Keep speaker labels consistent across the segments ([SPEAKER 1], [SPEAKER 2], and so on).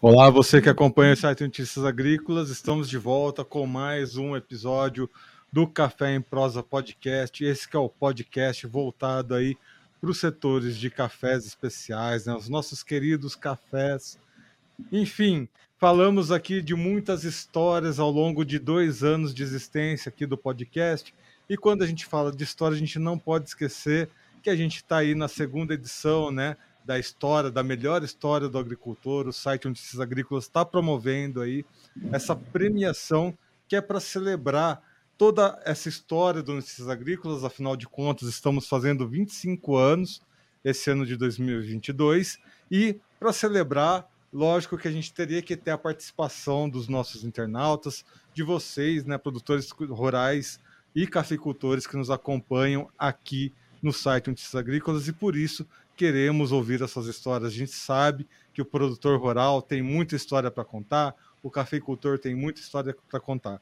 [SPEAKER 1] Olá, você que acompanha o site Notícias Agrícolas, estamos de volta com mais um episódio do Café em Prosa Podcast. Esse que é o podcast voltado aí para os setores de cafés especiais, né? os nossos queridos cafés. Enfim, falamos aqui de muitas histórias ao longo de dois anos de existência aqui do podcast. E quando a gente fala de história, a gente não pode esquecer que a gente está aí na segunda edição, né? da história, da melhor história do agricultor. O site Notícias Agrícolas está promovendo aí essa premiação que é para celebrar toda essa história do Notícias Agrícolas. Afinal de contas, estamos fazendo 25 anos esse ano de 2022 e para celebrar, lógico que a gente teria que ter a participação dos nossos internautas, de vocês, né, produtores rurais e cafeicultores que nos acompanham aqui no site Notícias Agrícolas e por isso queremos ouvir essas histórias. A gente sabe que o produtor rural tem muita história para contar, o cafeicultor tem muita história para contar.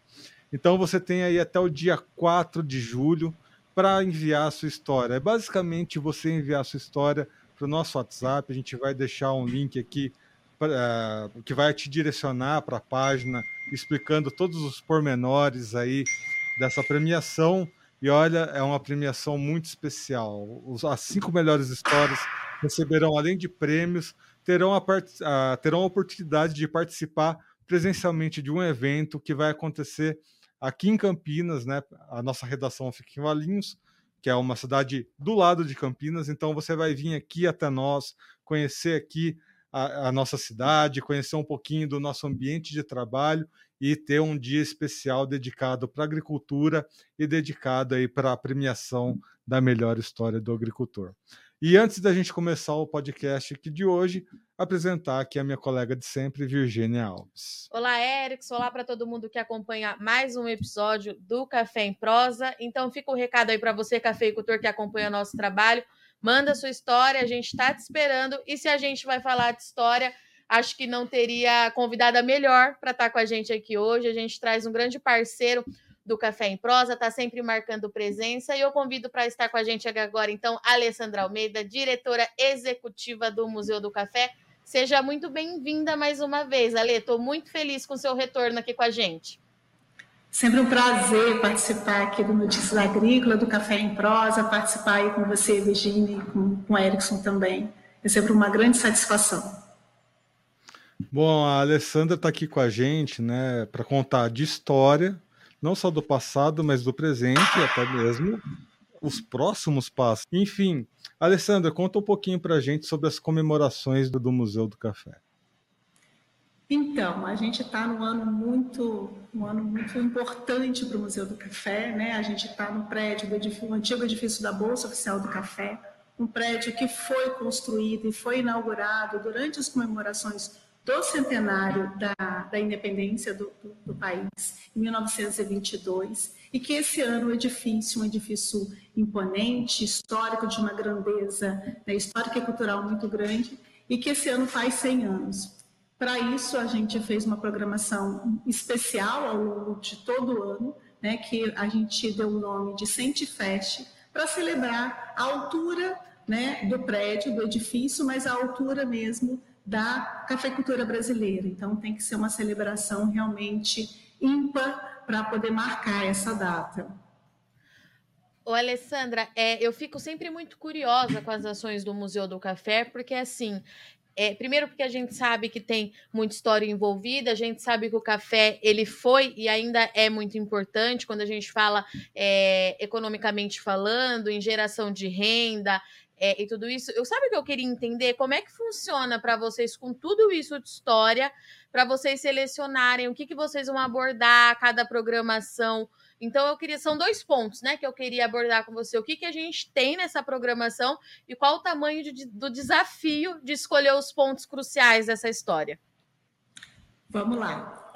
[SPEAKER 1] Então você tem aí até o dia 4 de julho para enviar a sua história. É basicamente você enviar a sua história para o nosso WhatsApp. A gente vai deixar um link aqui pra, uh, que vai te direcionar para a página explicando todos os pormenores aí dessa premiação. E olha, é uma premiação muito especial. as cinco melhores histórias receberão, além de prêmios, terão a, part... terão a oportunidade de participar presencialmente de um evento que vai acontecer aqui em Campinas, né? A nossa redação fica em Valinhos, que é uma cidade do lado de Campinas. Então você vai vir aqui até nós, conhecer aqui a, a nossa cidade, conhecer um pouquinho do nosso ambiente de trabalho e ter um dia especial dedicado para agricultura e dedicado aí para a premiação da melhor história do agricultor. E antes da gente começar o podcast aqui de hoje, apresentar aqui a minha colega de sempre, Virgínia Alves.
[SPEAKER 2] Olá, Erickson. Olá para todo mundo que acompanha mais um episódio do Café em Prosa. Então, fica o um recado aí para você, cafeicultor, que acompanha nosso trabalho. Manda sua história, a gente está te esperando. E se a gente vai falar de história, acho que não teria convidada melhor para estar tá com a gente aqui hoje. A gente traz um grande parceiro do Café em Prosa, está sempre marcando presença. E eu convido para estar com a gente agora, então, a Alessandra Almeida, diretora executiva do Museu do Café. Seja muito bem-vinda mais uma vez, Ale. Estou muito feliz com o seu retorno aqui com a gente.
[SPEAKER 3] Sempre um prazer participar aqui do Notícias Agrícola, do Café em Prosa, participar aí com você, Virginia, e com, com o Erickson também. É sempre uma grande satisfação.
[SPEAKER 1] Bom, a Alessandra está aqui com a gente, né, para contar de história, não só do passado, mas do presente e até mesmo os próximos passos. Enfim, Alessandra, conta um pouquinho para a gente sobre as comemorações do, do Museu do Café.
[SPEAKER 3] Então, a gente está num ano muito, um ano muito importante para o Museu do Café, né? A gente está no prédio do edifício, antigo edifício da Bolsa Oficial do Café, um prédio que foi construído e foi inaugurado durante as comemorações do centenário da, da independência do, do, do, país, em 1922, e que esse ano o edifício, um edifício imponente, histórico, de uma grandeza né, histórica e cultural muito grande, e que esse ano faz 100 anos. Para isso, a gente fez uma programação especial ao longo de todo o ano, né, que a gente deu o nome de Centifest, para celebrar a altura né, do prédio, do edifício, mas a altura mesmo da cafeicultura brasileira. Então, tem que ser uma celebração realmente ímpar para poder marcar essa data.
[SPEAKER 2] Ô, Alessandra, é, eu fico sempre muito curiosa com as ações do Museu do Café, porque assim, é, primeiro porque a gente sabe que tem muita história envolvida, a gente sabe que o café ele foi e ainda é muito importante quando a gente fala é, economicamente falando, em geração de renda, é, e tudo isso. Eu sabe que eu queria entender como é que funciona para vocês com tudo isso de história, para vocês selecionarem o que, que vocês vão abordar, cada programação. Então eu queria são dois pontos, né, que eu queria abordar com você. O que, que a gente tem nessa programação e qual o tamanho de, do desafio de escolher os pontos cruciais dessa história.
[SPEAKER 3] Vamos lá.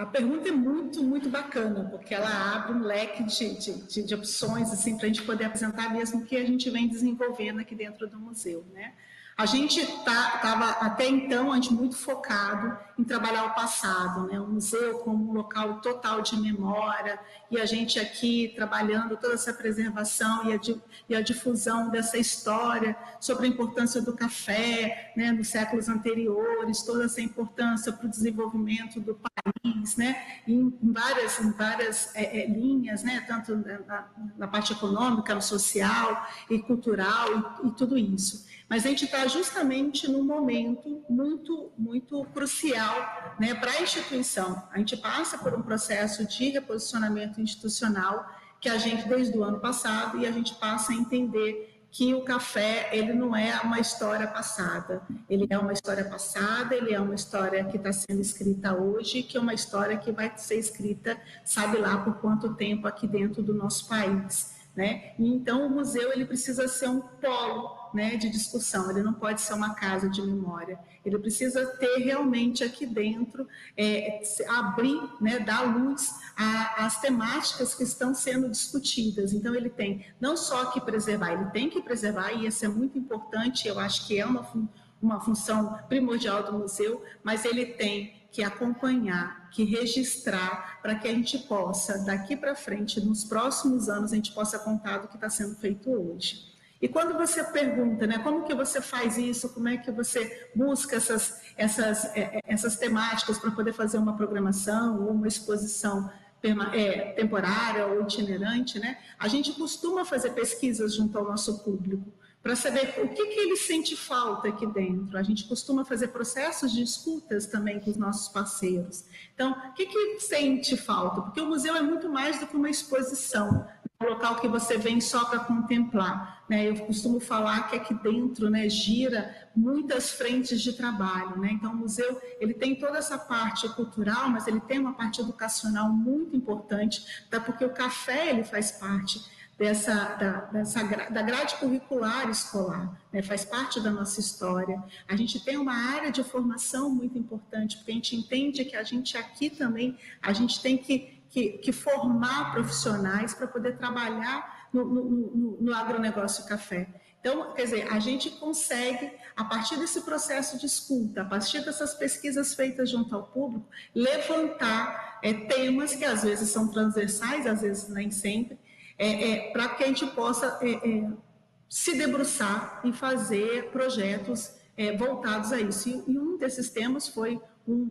[SPEAKER 3] A pergunta é muito, muito bacana, porque ela abre um leque de, de, de opções assim, para a gente poder apresentar mesmo o que a gente vem desenvolvendo aqui dentro do museu. Né? A gente estava tá, até então a gente muito focado em trabalhar o passado, né? o museu como um local total de memória, e a gente aqui trabalhando toda essa preservação e a, e a difusão dessa história sobre a importância do café né? nos séculos anteriores, toda essa importância para o desenvolvimento do país, né? em, em várias, em várias é, é, linhas, né? tanto na, na, parte econômica, social e cultural e, e tudo isso. Mas a gente está justamente num momento muito, muito crucial né, para a instituição. A gente passa por um processo de reposicionamento institucional que a gente, desde o ano passado, e a gente passa a entender que o café ele não é uma história passada, ele é uma história passada, ele é uma história que está sendo escrita hoje, que é uma história que vai ser escrita, sabe lá por quanto tempo aqui dentro do nosso país, né? Então o museu ele precisa ser um polo né, de discussão, ele não pode ser uma casa de memória, ele precisa ter realmente aqui dentro, é, abrir, né, dar luz às temáticas que estão sendo discutidas. Então, ele tem não só que preservar, ele tem que preservar, e isso é muito importante, eu acho que é uma, uma função primordial do museu, mas ele tem que acompanhar, que registrar, para que a gente possa, daqui para frente, nos próximos anos, a gente possa contar do que está sendo feito hoje. E quando você pergunta, né, como que você faz isso, como é que você busca essas, essas, é, é, essas temáticas para poder fazer uma programação ou uma exposição é, temporária ou itinerante, né? A gente costuma fazer pesquisas junto ao nosso público para saber o que, que ele sente falta aqui dentro. A gente costuma fazer processos de escutas também com os nossos parceiros. Então, o que, que sente falta? Porque o museu é muito mais do que uma exposição um local que você vem só para contemplar. Né? Eu costumo falar que aqui dentro né, gira muitas frentes de trabalho. Né? Então, o museu ele tem toda essa parte cultural, mas ele tem uma parte educacional muito importante, até porque o café ele faz parte dessa da, dessa, da grade curricular escolar, né? faz parte da nossa história. A gente tem uma área de formação muito importante, porque a gente entende que a gente aqui também, a gente tem que que, que formar profissionais para poder trabalhar no, no, no, no agronegócio café. Então, quer dizer, a gente consegue, a partir desse processo de escuta, a partir dessas pesquisas feitas junto ao público, levantar é, temas que às vezes são transversais, às vezes nem sempre, é, é, para que a gente possa é, é, se debruçar e fazer projetos é, voltados a isso. E, e um desses temas foi um,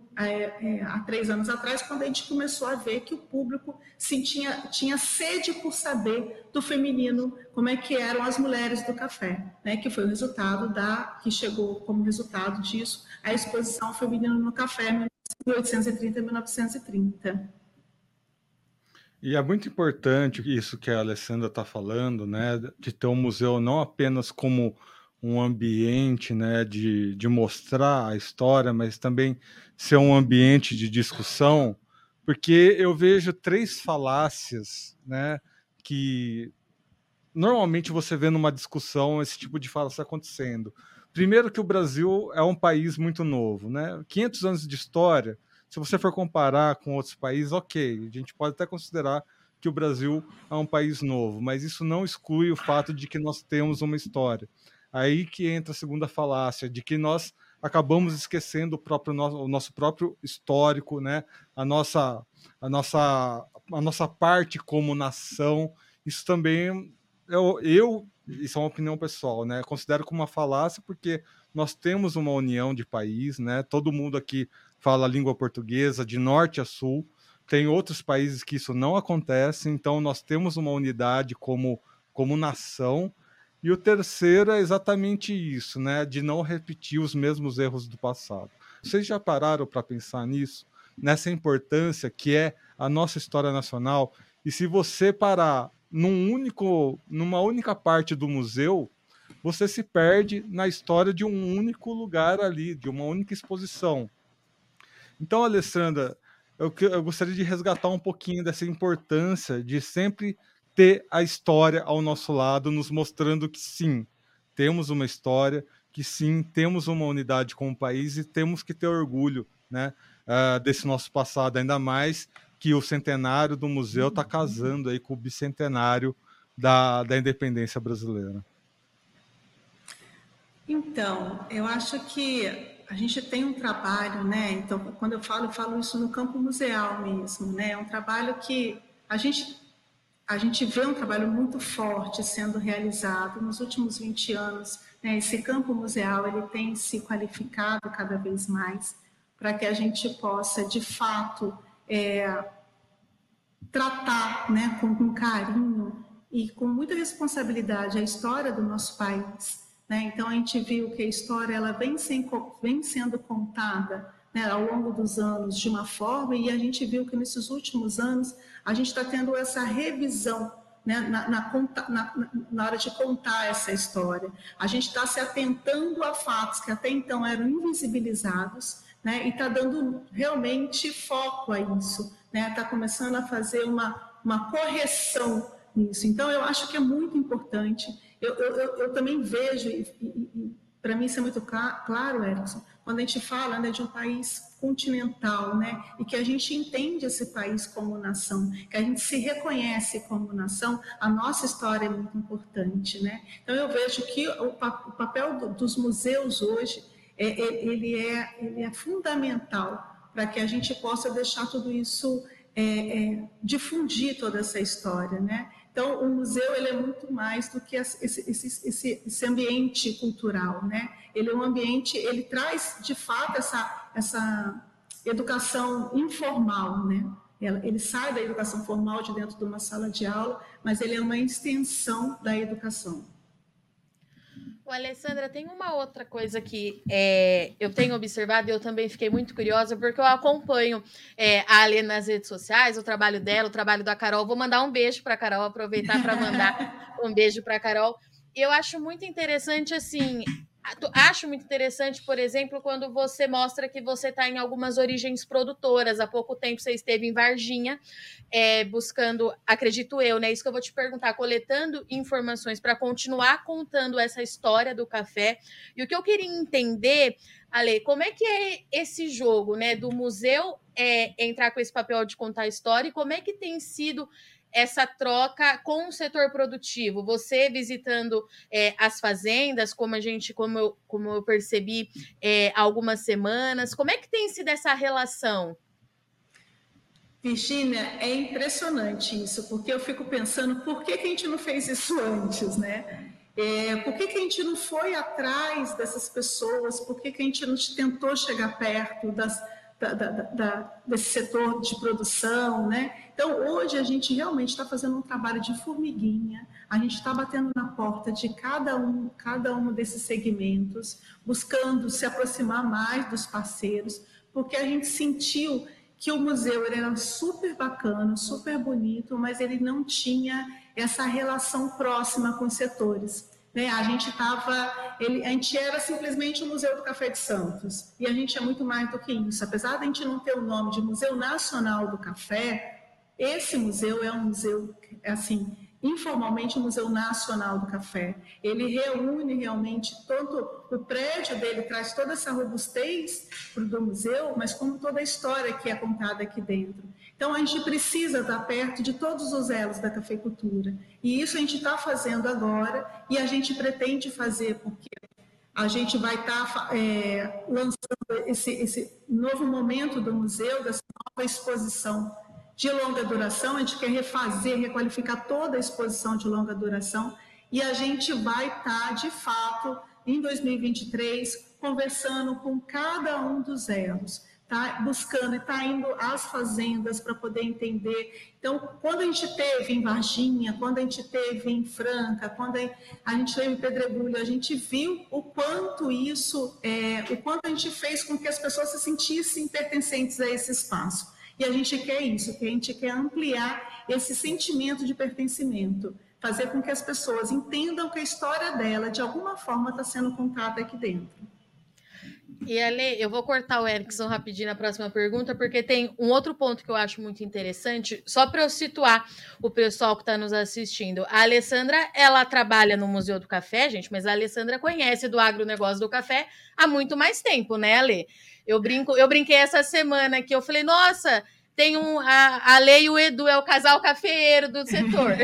[SPEAKER 3] há três anos atrás, quando a gente começou a ver que o público sim, tinha, tinha sede por saber do feminino, como é que eram as mulheres do café, né? que foi o resultado da, que chegou como resultado disso, a exposição feminina no café 1830-1930.
[SPEAKER 1] E é muito importante isso que a Alessandra está falando, né, de ter um museu não apenas como um ambiente né, de, de mostrar a história, mas também ser um ambiente de discussão, porque eu vejo três falácias né, que normalmente você vê numa discussão esse tipo de falácia acontecendo. Primeiro que o Brasil é um país muito novo, né? 500 anos de história, se você for comparar com outros países, ok, a gente pode até considerar que o Brasil é um país novo, mas isso não exclui o fato de que nós temos uma história. Aí que entra a segunda falácia, de que nós acabamos esquecendo o, próprio nosso, o nosso próprio histórico, né? a, nossa, a, nossa, a nossa parte como nação. Isso também, eu, eu, isso é uma opinião pessoal, né? considero como uma falácia, porque nós temos uma união de país, né? todo mundo aqui fala a língua portuguesa, de norte a sul. Tem outros países que isso não acontece, então nós temos uma unidade como, como nação e o terceiro é exatamente isso, né? De não repetir os mesmos erros do passado. Vocês já pararam para pensar nisso? Nessa importância que é a nossa história nacional? E se você parar num único, numa única parte do museu, você se perde na história de um único lugar ali, de uma única exposição. Então, Alessandra, eu, eu gostaria de resgatar um pouquinho dessa importância de sempre ter a história ao nosso lado, nos mostrando que sim, temos uma história, que sim, temos uma unidade como país e temos que ter orgulho, né? uh, desse nosso passado, ainda mais que o centenário do museu está casando aí com o bicentenário da, da independência brasileira.
[SPEAKER 3] Então, eu acho que a gente tem um trabalho, né? Então, quando eu falo, eu falo isso no campo museal mesmo, né? É um trabalho que a gente a gente vê um trabalho muito forte sendo realizado nos últimos 20 anos. Né? Esse campo museal ele tem se qualificado cada vez mais para que a gente possa, de fato, é, tratar né, com, com carinho e com muita responsabilidade a história do nosso país. Né? Então, a gente viu que a história ela vem, sem, vem sendo contada né, ao longo dos anos de uma forma, e a gente viu que nesses últimos anos a gente está tendo essa revisão né, na, na, na, na, hora de contar essa história. A gente está se atentando a fatos que até então eram invisibilizados né, e está dando realmente foco a isso. Está né, começando a fazer uma, uma correção nisso. Então, eu acho que é muito importante. Eu, eu, eu também vejo, para mim isso é muito claro, Erickson, quando a gente fala né, de um país continental, né, e que a gente entende esse país como nação, que a gente se reconhece como nação, a nossa história é muito importante, né? Então eu vejo que o, papel do, dos museus hoje é, é, ele é ele é fundamental para que a gente possa deixar tudo isso é, é difundir toda essa história, né? Então, o museu ele é muito mais do que esse, esse, esse, esse ambiente cultural, né? Ele é um ambiente, ele traz de fato essa, essa educação informal, né? Ele sai da educação formal de dentro de uma sala de aula, mas ele é uma extensão da educação.
[SPEAKER 2] Alessandra, tem uma outra coisa que é, eu tenho observado e eu também fiquei muito curiosa, porque eu acompanho é, a Ale nas redes sociais, o trabalho dela, o trabalho da Carol. Vou mandar um beijo para a Carol, aproveitar para mandar um beijo para a Carol. Eu acho muito interessante, assim, Acho muito interessante, por exemplo, quando você mostra que você está em algumas origens produtoras. Há pouco tempo você esteve em Varginha, é, buscando, acredito eu, né? Isso que eu vou te perguntar, coletando informações para continuar contando essa história do café. E o que eu queria entender, Ale, como é que é esse jogo, né? Do museu é, entrar com esse papel de contar a história e como é que tem sido essa troca com o setor produtivo? Você visitando é, as fazendas, como a gente, como eu, como eu percebi é, algumas semanas, como é que tem sido essa relação?
[SPEAKER 3] Virginia, é impressionante isso, porque eu fico pensando por que, que a gente não fez isso antes, né? É, por que, que a gente não foi atrás dessas pessoas? Por que, que a gente não tentou chegar perto das, da, da, da, desse setor de produção, né? Então, hoje a gente realmente está fazendo um trabalho de formiguinha, a gente está batendo na porta de cada um, cada um desses segmentos, buscando se aproximar mais dos parceiros, porque a gente sentiu que o museu era super bacana, super bonito, mas ele não tinha essa relação próxima com os setores. Né? A gente estava, a gente era simplesmente o Museu do Café de Santos e a gente é muito mais do que isso. Apesar de a gente não ter o nome de Museu Nacional do Café, esse museu é um museu assim informalmente o Museu Nacional do Café. Ele reúne realmente todo o prédio dele traz toda essa robustez do museu, mas como toda a história que é contada aqui dentro. Então, a gente precisa estar perto de todos os elos da cafeicultura. E isso a gente está fazendo agora e a gente pretende fazer, porque a gente vai estar é, lançando esse, esse novo momento do museu, dessa nova exposição de longa duração. A gente quer refazer, requalificar toda a exposição de longa duração. E a gente vai estar, de fato, em 2023, conversando com cada um dos elos está buscando, está indo às fazendas para poder entender. Então, quando a gente teve em Varginha, quando a gente teve em Franca, quando a gente teve em Pedregulho, a gente viu o quanto isso, é, o quanto a gente fez com que as pessoas se sentissem pertencentes a esse espaço. E a gente quer isso, que a gente quer ampliar esse sentimento de pertencimento, fazer com que as pessoas entendam que a história dela, de alguma forma, está sendo contada aqui dentro.
[SPEAKER 2] E Ale, eu vou cortar o Erickson rapidinho na próxima pergunta, porque tem um outro ponto que eu acho muito interessante, só para eu situar o pessoal que está nos assistindo. A Alessandra, ela trabalha no Museu do Café, gente, mas a Alessandra conhece do agronegócio do café há muito mais tempo, né, Ale? Eu brinco, eu brinquei essa semana que eu falei, nossa, tem um a, a Lei e o Edu é o casal cafeeiro do setor.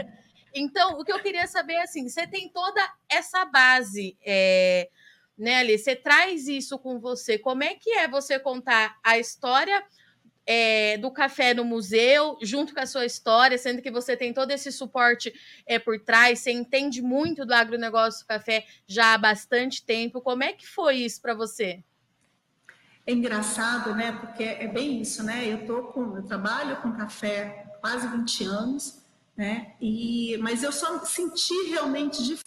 [SPEAKER 2] então, o que eu queria saber é assim, você tem toda essa base é, né, Ali? Você traz isso com você. Como é que é você contar a história é, do café no museu, junto com a sua história, sendo que você tem todo esse suporte é, por trás, você entende muito do agronegócio do café já há bastante tempo. Como é que foi isso para você?
[SPEAKER 3] É engraçado, né? Porque é bem isso, né? Eu tô com, eu trabalho com café quase 20 anos, né? E, mas eu só senti realmente de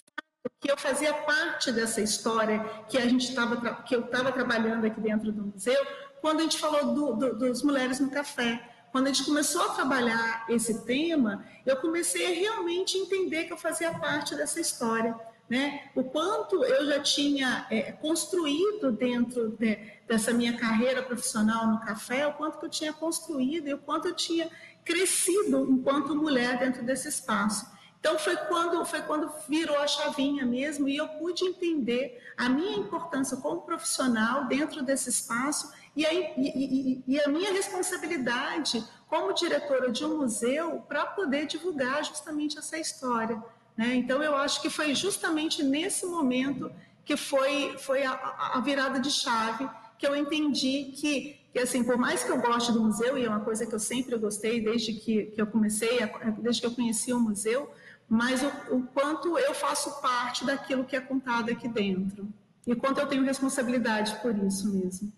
[SPEAKER 3] que eu fazia parte dessa história que a gente estava que eu estava trabalhando aqui dentro do museu quando a gente falou do, do, dos mulheres no café. Quando a gente começou a trabalhar esse tema eu comecei a realmente entender que eu fazia parte dessa história né? O quanto eu já tinha é, construído dentro de, dessa minha carreira profissional no café o quanto que eu tinha construído e o quanto eu tinha crescido enquanto mulher dentro desse espaço então foi quando foi quando virou a chavinha mesmo e eu pude entender a minha importância como profissional dentro desse espaço e a, e, e, e a minha responsabilidade como diretora de um museu para poder divulgar justamente essa história. Né? Então eu acho que foi justamente nesse momento que foi foi a, a virada de chave que eu entendi que que assim, por mais que eu goste do museu, e é uma coisa que eu sempre gostei desde que, que eu comecei, desde que eu conheci o museu, mas o, o quanto eu faço parte daquilo que é contado aqui dentro. E quanto eu tenho responsabilidade por isso mesmo.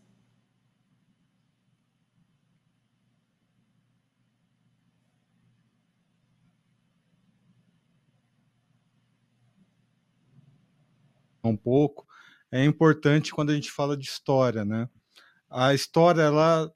[SPEAKER 1] um pouco, é importante quando a gente fala de história, né? A história, ela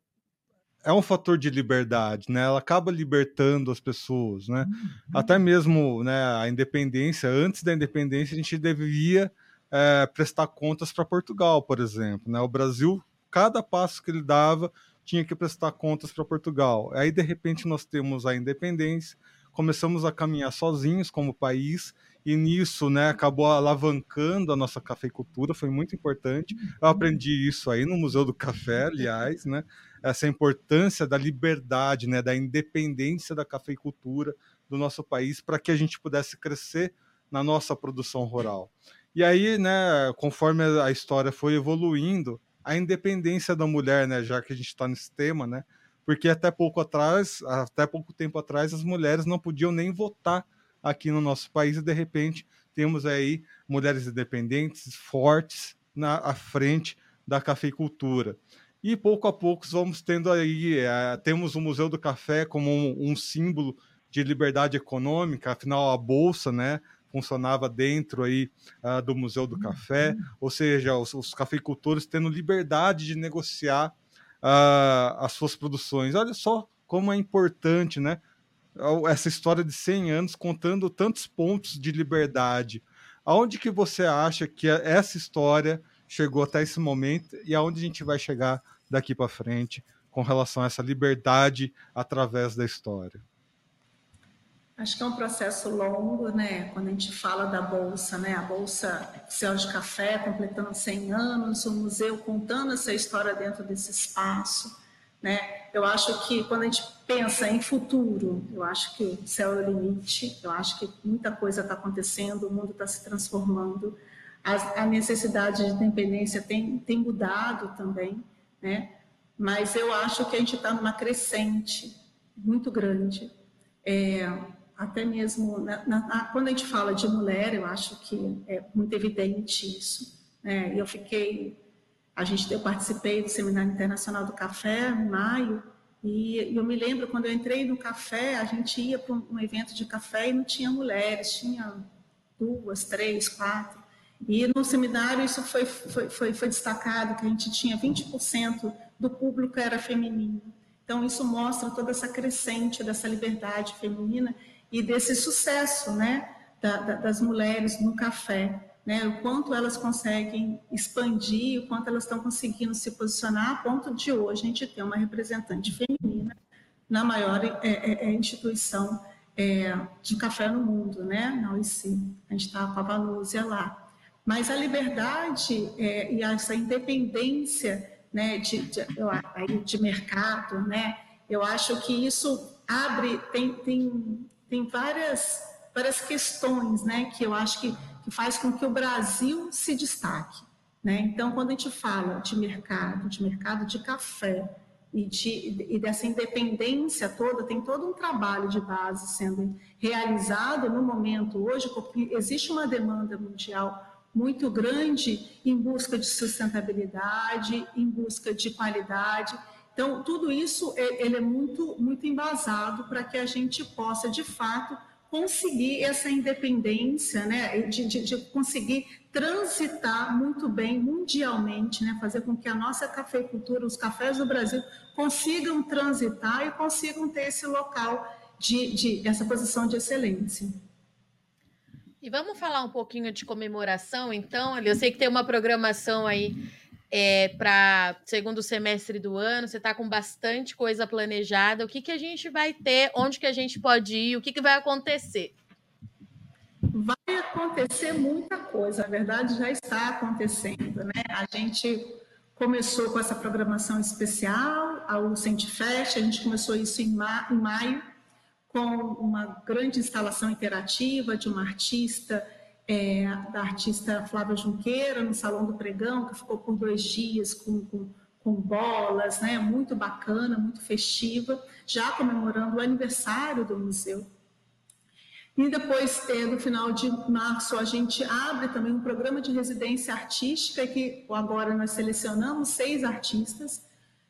[SPEAKER 1] é um fator de liberdade, né? Ela acaba libertando as pessoas, né? Uhum. Até mesmo, né? A independência, antes da independência, a gente devia é, prestar contas para Portugal, por exemplo, né? O Brasil, cada passo que ele dava, tinha que prestar contas para Portugal. Aí, de repente, nós temos a independência, começamos a caminhar sozinhos como país e nisso, né, acabou alavancando a nossa cafeicultura, foi muito importante. Eu aprendi isso aí no Museu do Café, aliás, né, essa importância da liberdade, né, da independência da cafeicultura do nosso país para que a gente pudesse crescer na nossa produção rural. E aí, né, conforme a história foi evoluindo, a independência da mulher, né, já que a gente está nesse tema, né, porque até pouco atrás, até pouco tempo atrás, as mulheres não podiam nem votar aqui no nosso país e de repente temos aí mulheres independentes fortes na à frente da cafeicultura. E pouco a pouco vamos tendo aí, é, temos o Museu do Café como um, um, símbolo de liberdade econômica, afinal a bolsa, né, funcionava dentro aí uh, do Museu do Café, uhum. ou seja, os, os, cafeicultores tendo liberdade de negociar uh, as suas produções. Olha só como é importante, né, essa história de 100 anos contando tantos pontos de liberdade. Aonde que você acha que essa história chegou até esse momento e aonde a gente vai chegar daqui para frente com relação a essa liberdade através da história?
[SPEAKER 3] Acho que é um processo longo, né? Quando a gente fala da bolsa, né? A bolsa Céu de Café completando 100 anos, o museu contando essa história dentro desse espaço. Né? Eu acho que quando a gente pensa em futuro, eu acho que o céu é o limite, eu acho que muita coisa está acontecendo, o mundo está se transformando, a, a, necessidade de independência tem, tem mudado também, né? mas eu acho que a gente está numa crescente muito grande. É, até mesmo na, na, quando a gente fala de mulher, eu acho que é muito evidente isso. Né? Eu fiquei a gente, eu participei do Seminário Internacional do Café em maio e eu me lembro quando eu entrei no café, a gente ia para um evento de café e não tinha mulheres, tinha duas, três, quatro. E no seminário isso foi, foi, foi, foi destacado, que a gente tinha 20% do público era feminino. Então isso mostra toda essa crescente dessa liberdade feminina e desse sucesso né, da, da, das mulheres no café. Né, o quanto elas conseguem expandir, o quanto elas estão conseguindo se posicionar, a ponto de hoje a gente ter uma representante feminina na maior é, é, é instituição é, de café no mundo, né, na OIC. A gente está com a Vanúzia lá. Mas a liberdade é, e essa independência né, de, de, de mercado, né, eu acho que isso abre, tem, tem, tem várias, várias questões né, que eu acho que que faz com que o Brasil se destaque. Né? Então, quando a gente fala de mercado, de mercado de café e, de, e dessa independência toda, tem todo um trabalho de base sendo realizado no momento hoje, porque existe uma demanda mundial muito grande em busca de sustentabilidade, em busca de qualidade. Então, tudo isso ele é muito, muito embasado para que a gente possa, de fato, conseguir essa independência, né, de, de, de, conseguir transitar muito bem mundialmente, né, fazer com que a nossa cafeicultura, os cafés do Brasil, consigam transitar e consigam ter esse local de, de essa posição de excelência.
[SPEAKER 2] E vamos falar um pouquinho de comemoração, então. Eu sei que tem uma programação aí é, para segundo semestre do ano, você está com bastante coisa planejada. O que, que a gente vai ter? Onde que a gente pode ir? O que, que vai acontecer?
[SPEAKER 3] Vai acontecer muita coisa, na verdade já está acontecendo. Né? A gente começou com essa programação especial, a Centifest, a gente começou isso em, ma em maio, com uma grande instalação interativa de uma artista é, da artista Flávia Junqueira, no Salão do Pregão, que ficou por dois dias com, com, com bolas, né? muito bacana, muito festiva, já comemorando o aniversário do museu. E depois, é, no final de março, a gente abre também um programa de residência artística, que agora nós selecionamos seis artistas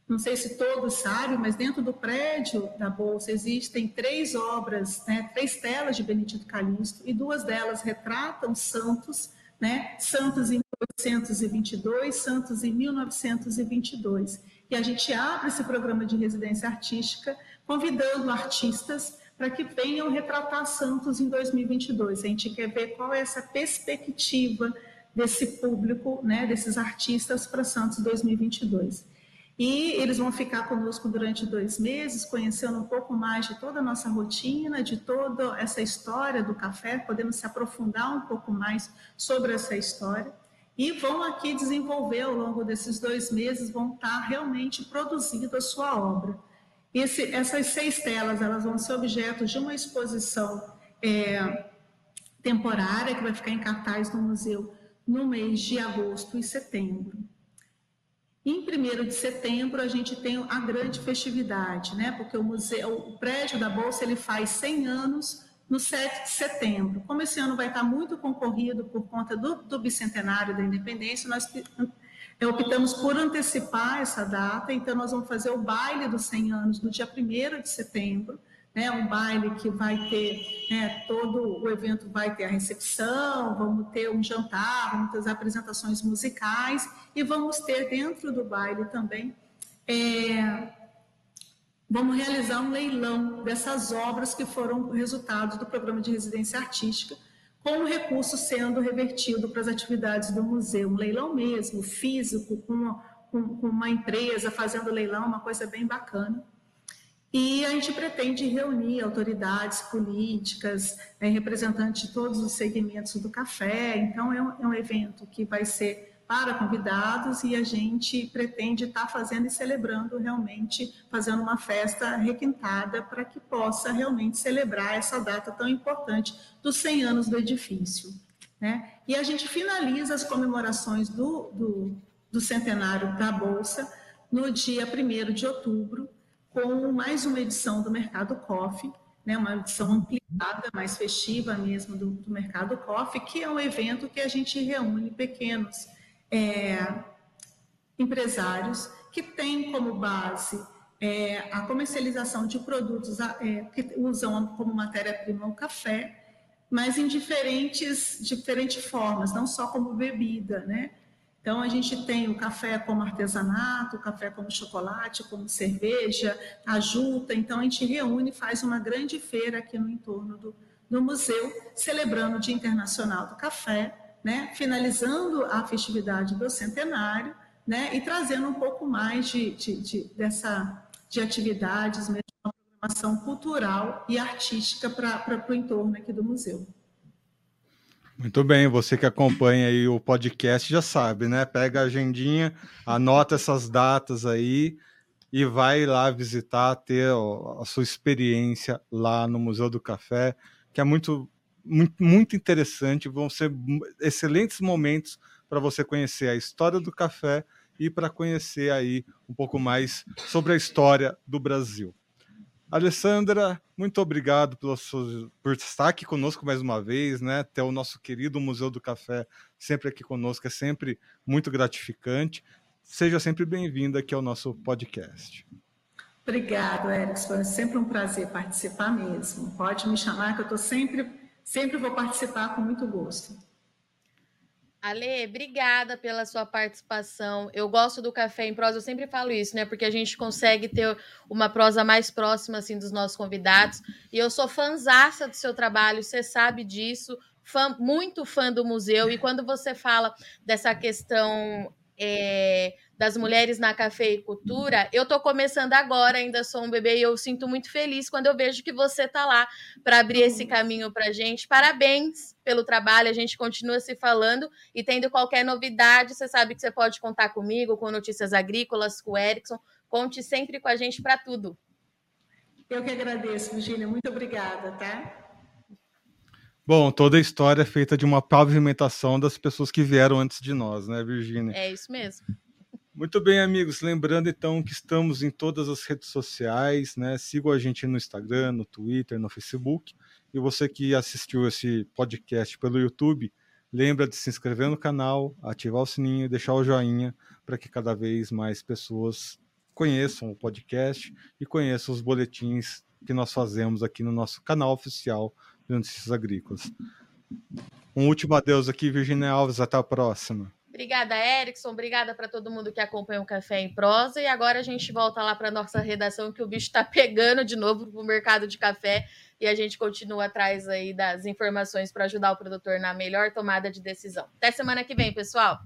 [SPEAKER 3] não sei se todos sabem, mas dentro do prédio da Bolsa existem três obras, né, três telas de Benedito Calixto, e duas delas retratam santos, né, santos em 1822, santos em 1922. E a gente abre esse programa de residência artística convidando artistas para que venham retratar santos em 2022. A gente quer ver qual é essa perspectiva desse público, né, desses artistas para Santos 2022. E eles vão ficar conosco durante dois meses, conhecendo um pouco mais de toda a nossa rotina, de toda essa história do café, podendo se aprofundar um pouco mais sobre essa história. E vão aqui desenvolver ao longo desses dois meses, vão estar realmente produzindo a sua obra. Esse, essas seis telas, elas vão ser objeto de uma exposição é, temporária que vai ficar em cartaz no museu no mês de agosto e setembro. Em 1 de setembro, a gente tem a grande festividade, né? porque o, museu, o prédio da Bolsa ele faz 100 anos no 7 de setembro. Como esse ano vai estar muito concorrido por conta do, do bicentenário da independência, nós é, optamos por antecipar essa data, então nós vamos fazer o baile dos 100 anos no dia 1 de setembro, né, um baile que vai ter, né, todo o evento vai ter a recepção, vamos ter um jantar, vamos ter as apresentações musicais e vamos ter dentro do baile também, é, vamos realizar um leilão dessas obras que foram resultado do programa de residência artística, com o recurso sendo revertido para as atividades do museu, um leilão mesmo, físico, com com, com uma empresa fazendo leilão, uma coisa bem bacana. E a gente pretende reunir autoridades políticas, né, representantes de todos os segmentos do café. Então, é um, é um, evento que vai ser para convidados e a gente pretende estar tá fazendo e celebrando realmente, fazendo uma festa requintada para que possa realmente celebrar essa data tão importante dos 100 anos do edifício. Né? E a gente finaliza as comemorações do, do, do centenário da Bolsa no dia 1 de outubro, com mais uma edição do Mercado Coffee, né, uma edição ampliada, mais festiva mesmo do, do, Mercado Coffee, que é um evento que a gente reúne pequenos é, empresários que têm como base é, a comercialização de produtos é, que usam como matéria-prima o café, mas em diferentes, diferentes formas, não só como bebida, né? Então, a gente tem o café como artesanato, o café como chocolate, como cerveja, a. Então, a gente reúne e faz uma grande feira aqui no entorno do, do museu, celebrando o Dia Internacional do Café, né, finalizando a festividade do centenário, né, e trazendo um pouco mais de, de, de dessa de atividades, mesmo uma programação cultural e artística para o entorno aqui do museu.
[SPEAKER 1] Muito bem, você que acompanha aí o podcast já sabe, né? Pega a agendinha, anota essas datas aí e vai lá visitar, ter a sua experiência lá no Museu do Café, que é muito, muito, muito interessante. Vão ser excelentes momentos para você conhecer a história do café e para conhecer aí um pouco mais sobre a história do Brasil. Alessandra, muito obrigado por estar aqui conosco mais uma vez, né? Ter o nosso querido Museu do Café sempre aqui conosco é sempre muito gratificante. Seja sempre bem-vinda aqui ao nosso podcast.
[SPEAKER 3] Obrigado, Erickson. Foi sempre um prazer participar mesmo. Pode me chamar que eu estou sempre, sempre vou participar com muito gosto.
[SPEAKER 2] Ale, obrigada pela sua participação. Eu gosto do café em prosa, eu sempre falo isso, né? Porque a gente consegue ter uma prosa mais próxima assim dos nossos convidados. E eu sou fãzaça do seu trabalho, você sabe disso. Fã, muito fã do museu. E quando você fala dessa questão é, das mulheres na cafeicultura, eu estou começando agora, ainda sou um bebê e eu sinto muito feliz quando eu vejo que você está lá para abrir esse uhum. caminho para a gente. Parabéns pelo trabalho, a gente continua se falando e tendo qualquer novidade, você sabe que você pode contar comigo, com notícias agrícolas, com o Erickson. Conte sempre com a gente para tudo.
[SPEAKER 3] Eu que agradeço, Virginia. Muito obrigada, tá?
[SPEAKER 1] Bom, toda a história é feita de uma pavimentação das pessoas que vieram antes de nós, né, Virginia?
[SPEAKER 2] É isso mesmo.
[SPEAKER 1] Muito bem, amigos. Lembrando então que estamos em todas as redes sociais, né? Sigam a gente no Instagram, no Twitter, no Facebook. E você que assistiu esse podcast pelo YouTube, lembra de se inscrever no canal, ativar o sininho e deixar o joinha para que cada vez mais pessoas conheçam o podcast e conheçam os boletins que nós fazemos aqui no nosso canal oficial de Notícias Agrícolas. Um último adeus aqui, Virginia Alves. Até a próxima.
[SPEAKER 2] Obrigada, Erickson. Obrigada para todo mundo que acompanha o Café em Prosa. E agora a gente volta lá para nossa redação, que o bicho está pegando de novo para o mercado de café. E a gente continua atrás aí das informações para ajudar o produtor na melhor tomada de decisão. Até semana que vem, pessoal.